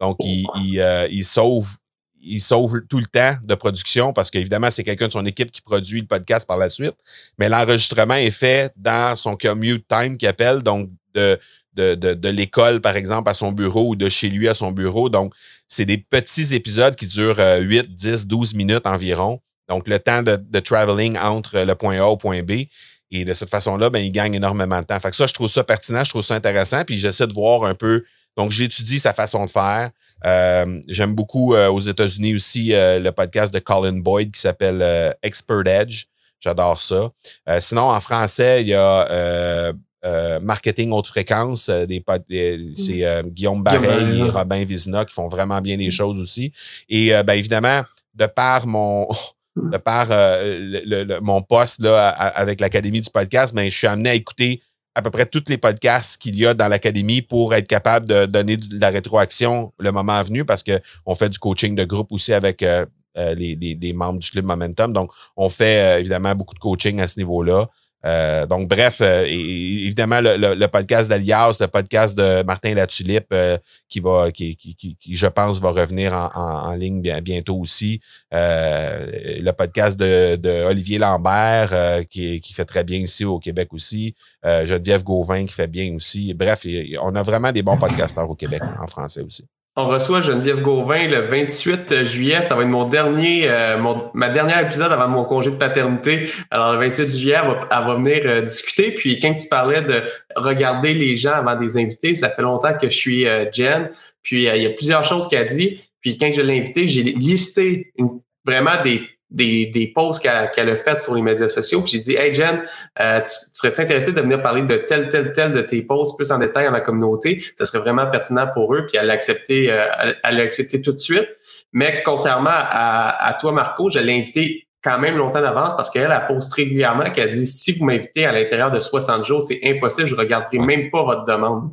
Donc, il, il, euh, il, sauve il sauve tout le temps de production parce qu'évidemment, c'est quelqu'un de son équipe qui produit le podcast par la suite. Mais l'enregistrement est fait dans son commute time qu'il appelle, donc de, de, de, de l'école, par exemple, à son bureau ou de chez lui à son bureau. Donc, c'est des petits épisodes qui durent 8, 10, 12 minutes environ. Donc, le temps de, de traveling entre le point A au point B. Et de cette façon-là, ben, il gagne énormément de temps. Fait que ça, je trouve ça pertinent, je trouve ça intéressant. Puis j'essaie de voir un peu. Donc, j'étudie sa façon de faire. Euh, J'aime beaucoup euh, aux États-Unis aussi euh, le podcast de Colin Boyd qui s'appelle Expert Edge. J'adore ça. sinon, en français, il y a Marketing haute fréquence. des, c'est Guillaume Barret et Robin Vizina qui font vraiment bien les choses aussi. Et ben, évidemment, de par mon de par le, mon poste là, avec l'Académie du podcast, ben, je suis amené à écouter à peu près tous les podcasts qu'il y a dans l'académie pour être capable de donner de la rétroaction le moment venu parce qu'on fait du coaching de groupe aussi avec euh, euh, les, les, membres du club Momentum. Donc, on fait euh, évidemment beaucoup de coaching à ce niveau-là. Euh, donc, bref, euh, évidemment, le, podcast d'Alias, le podcast de Martin Latulippe, euh, qui va, qui, qui, je pense, va revenir en, ligne bientôt aussi. le podcast de, Olivier Lambert, qui, qui fait très bien ici au Québec aussi. Geneviève Gauvin, qui fait bien aussi. Bref, on a vraiment des bons podcasteurs au Québec, en français aussi. On reçoit Geneviève Gauvin le 28 juillet. Ça va être mon dernier, euh, ma dernière épisode avant mon congé de paternité. Alors, le 28 juillet, elle va, venir euh, discuter. Puis, quand tu parlais de regarder les gens avant des invités, ça fait longtemps que je suis euh, Jen. Puis, il y a plusieurs choses qu'elle a dit. Puis, quand je l'ai invitée, j'ai listé vraiment des des, des posts qu'elle a faites sur les médias sociaux. Puis j'ai dit, hey Jen, euh, tu, serais-tu intéressé de venir parler de tel, tel, tel de tes posts plus en détail dans la communauté? Ça serait vraiment pertinent pour eux. Puis elle l'a accepté, euh, elle, l'a accepté tout de suite. Mais contrairement à, à toi, Marco, je l'ai invité quand même longtemps d'avance parce qu'elle a posté régulièrement qu'elle dit si vous m'invitez à l'intérieur de 60 jours, c'est impossible, je regarderai même pas votre demande.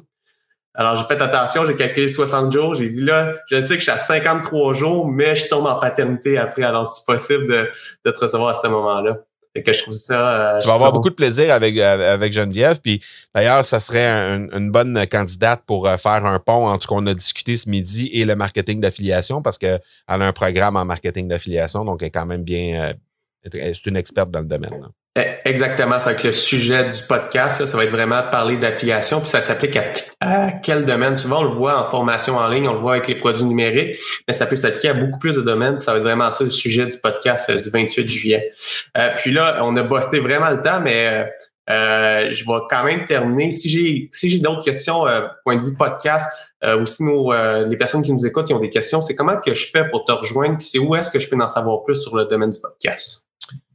Alors, j'ai fait attention, j'ai calculé 60 jours. J'ai dit là, je sais que je suis à 53 jours, mais je tombe en paternité après. Alors, c'est possible de, de te recevoir à ce moment-là. Et que je trouve ça. Euh, tu vas avoir beaucoup de plaisir avec, avec Geneviève. Puis d'ailleurs, ça serait une bonne candidate pour euh, faire un pont entre ce qu'on a discuté ce midi et le marketing d'affiliation parce qu'elle a un programme en marketing d'affiliation, donc elle est quand même bien. Euh, c'est une experte dans le domaine. Là. Eh, exactement, ça va être le sujet du podcast. Ça, va être vraiment parler d'affiliation, puis ça s'applique à, quel domaine. Souvent, on le voit en formation en ligne, on le voit avec les produits numériques, mais ça peut s'appliquer à beaucoup plus de domaines. Ça va être vraiment ça le sujet du podcast euh, du 28 juillet. Euh, puis là, on a bossé vraiment le temps, mais euh, je vais quand même terminer. Si j'ai si j'ai d'autres questions, point de vue podcast, ou si les personnes qui nous écoutent qui ont des questions, c'est comment que je fais pour te rejoindre, puis c'est où est-ce que je peux en savoir plus sur le domaine du podcast?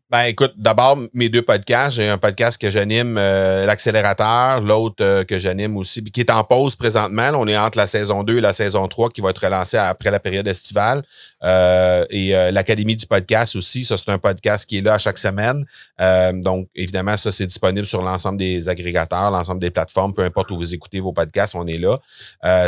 Ben écoute, d'abord mes deux podcasts, j'ai un podcast que j'anime euh, l'accélérateur, l'autre euh, que j'anime aussi qui est en pause présentement, on est entre la saison 2 et la saison 3 qui va être relancée après la période estivale. Euh, et l'Académie du podcast aussi, ça c'est un podcast qui est là à chaque semaine. donc évidemment ça c'est disponible sur l'ensemble des agrégateurs, l'ensemble des plateformes, peu importe où vous écoutez vos podcasts, on est là.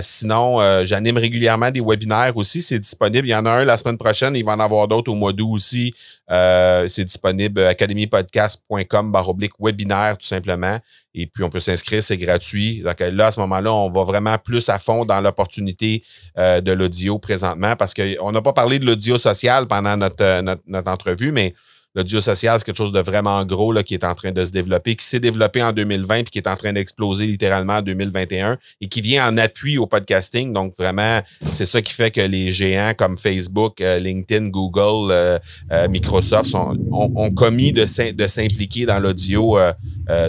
sinon, j'anime régulièrement des webinaires aussi, c'est disponible. Il y en a un la semaine prochaine, il va en avoir d'autres au mois d'août aussi. c'est disponible disponible academypodcast.com baroblique webinaire tout simplement. Et puis, on peut s'inscrire, c'est gratuit. Donc là, à ce moment-là, on va vraiment plus à fond dans l'opportunité euh, de l'audio présentement parce qu'on n'a pas parlé de l'audio social pendant notre, euh, notre, notre entrevue, mais l'audio social, c'est quelque chose de vraiment gros là, qui est en train de se développer, qui s'est développé en 2020 puis qui est en train d'exploser littéralement en 2021 et qui vient en appui au podcasting. Donc, vraiment, c'est ça qui fait que les géants comme Facebook, euh, LinkedIn, Google, euh, euh, Microsoft sont, ont, commis de, de s'impliquer dans l'audio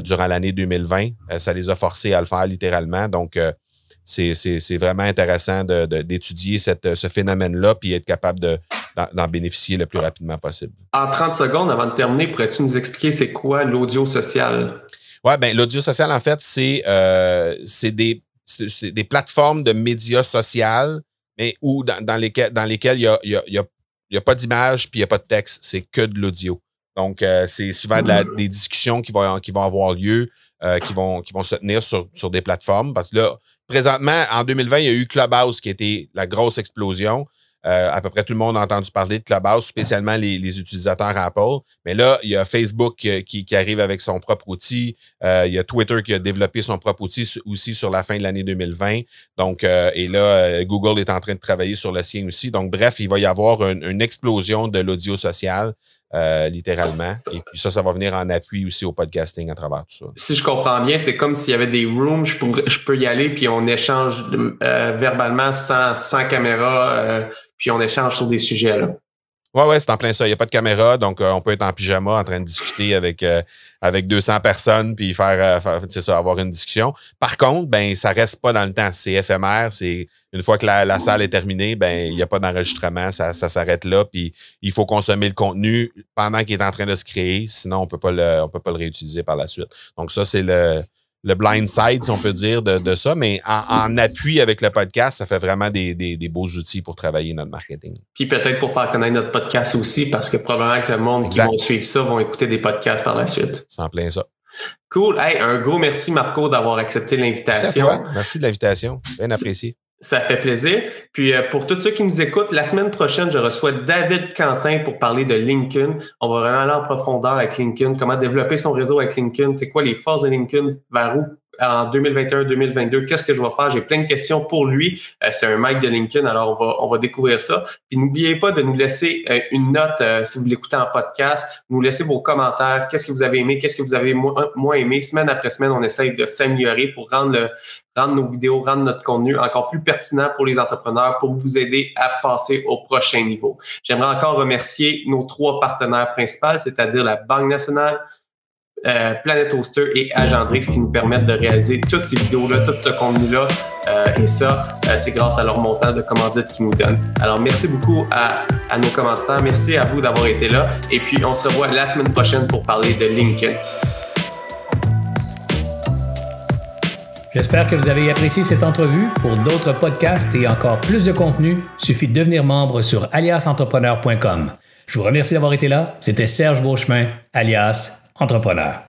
durant l'année 2020. ça les a forcés à le faire littéralement. Donc, c'est vraiment intéressant d'étudier ce phénomène-là puis être capable d'en bénéficier le plus rapidement possible. En 30 secondes, avant de terminer, pourrais-tu nous expliquer c'est quoi l'audio social? Oui, ben l'audio social, en fait, c'est euh, des, des plateformes de médias sociaux, mais où dans, lesquelles dans lesquelles il n'y a, y a, y a, y a, pas d'image puis il n'y a pas de texte, c'est que de l'audio. Donc, euh, c'est souvent des discussions qui vont, qui vont avoir lieu, euh, qui, vont, qui vont se tenir sur, sur des plateformes. Parce que là, présentement, en 2020, il y a eu Clubhouse qui été la grosse explosion. Euh, à peu près tout le monde a entendu parler de Clubhouse, spécialement les, les utilisateurs Apple. Mais là, il y a Facebook qui, qui arrive avec son propre outil. Euh, il y a Twitter qui a développé son propre outil aussi sur la fin de l'année 2020. Donc, euh, et là, Google est en train de travailler sur le sien aussi. Donc, bref, il va y avoir une explosion de l'audio social. Euh, littéralement. Et puis ça, ça va venir en appui aussi au podcasting à travers tout ça. Si je comprends bien, c'est comme s'il y avait des rooms, je, je peux y aller, puis on échange euh, verbalement sans, sans caméra, euh, puis on échange sur des sujets. Là. Ouais, ouais, c'est en plein ça. Il n'y a pas de caméra, donc on peut être en pyjama en train de discuter avec, avec 200 personnes, puis faire, c'est ça, avoir une discussion. Par contre, ben ça reste pas dans le temps. C'est éphémère, c'est une fois que la, salle est terminée, ben il n'y a pas d'enregistrement, ça, ça s'arrête là. Puis il faut consommer le contenu pendant qu'il est en train de se créer, sinon on peut pas le, on peut pas le réutiliser par la suite. Donc ça c'est le, le blind side, si on peut dire, de, de ça. Mais en, appui avec le podcast, ça fait vraiment des, des, des, beaux outils pour travailler notre marketing. Puis peut-être pour faire connaître notre podcast aussi, parce que probablement que le monde qui vont suivre ça vont écouter des podcasts par la suite. C'est en plein ça. Cool. Hey, un gros merci, Marco, d'avoir accepté l'invitation. Merci, merci de l'invitation. Bien apprécié. Ça fait plaisir. Puis euh, pour tous ceux qui nous écoutent, la semaine prochaine, je reçois David Quentin pour parler de LinkedIn. On va vraiment aller en profondeur avec LinkedIn, comment développer son réseau avec LinkedIn, c'est quoi les forces de LinkedIn, vers où? En 2021-2022, qu'est-ce que je vais faire? J'ai plein de questions pour lui. Euh, c'est un Mike de LinkedIn, alors on va, on va découvrir ça. Puis n'oubliez pas de nous laisser euh, une note euh, si vous l'écoutez en podcast. Nous laissez vos commentaires. Qu'est-ce que vous avez aimé? Qu'est-ce que vous avez moins, aimé? Semaine après semaine, on essaye de s'améliorer pour rendre, le, rendre nos vidéos, rendre notre contenu encore plus pertinent pour les entrepreneurs, pour vous aider à passer au prochain niveau. J'aimerais encore remercier nos trois partenaires principaux, c'est-à-dire la Banque nationale, euh, Planet Toaster et Agendrix qui nous permettent de réaliser toutes ces vidéos-là, tout ce contenu-là. Euh, et ça, euh, c'est grâce à leur montant de commandite qu'ils nous donnent. Alors, merci beaucoup à, nos commentateurs. Merci à vous d'avoir été là. Et puis, on se revoit la semaine prochaine pour parler de LinkedIn. J'espère que vous avez apprécié cette entrevue. Pour d'autres podcasts et encore plus de contenu, suffit de devenir membre sur aliasentrepreneur.com. Je vous remercie d'avoir été là. C'était Serge Beauchemin, alias entrepreneur.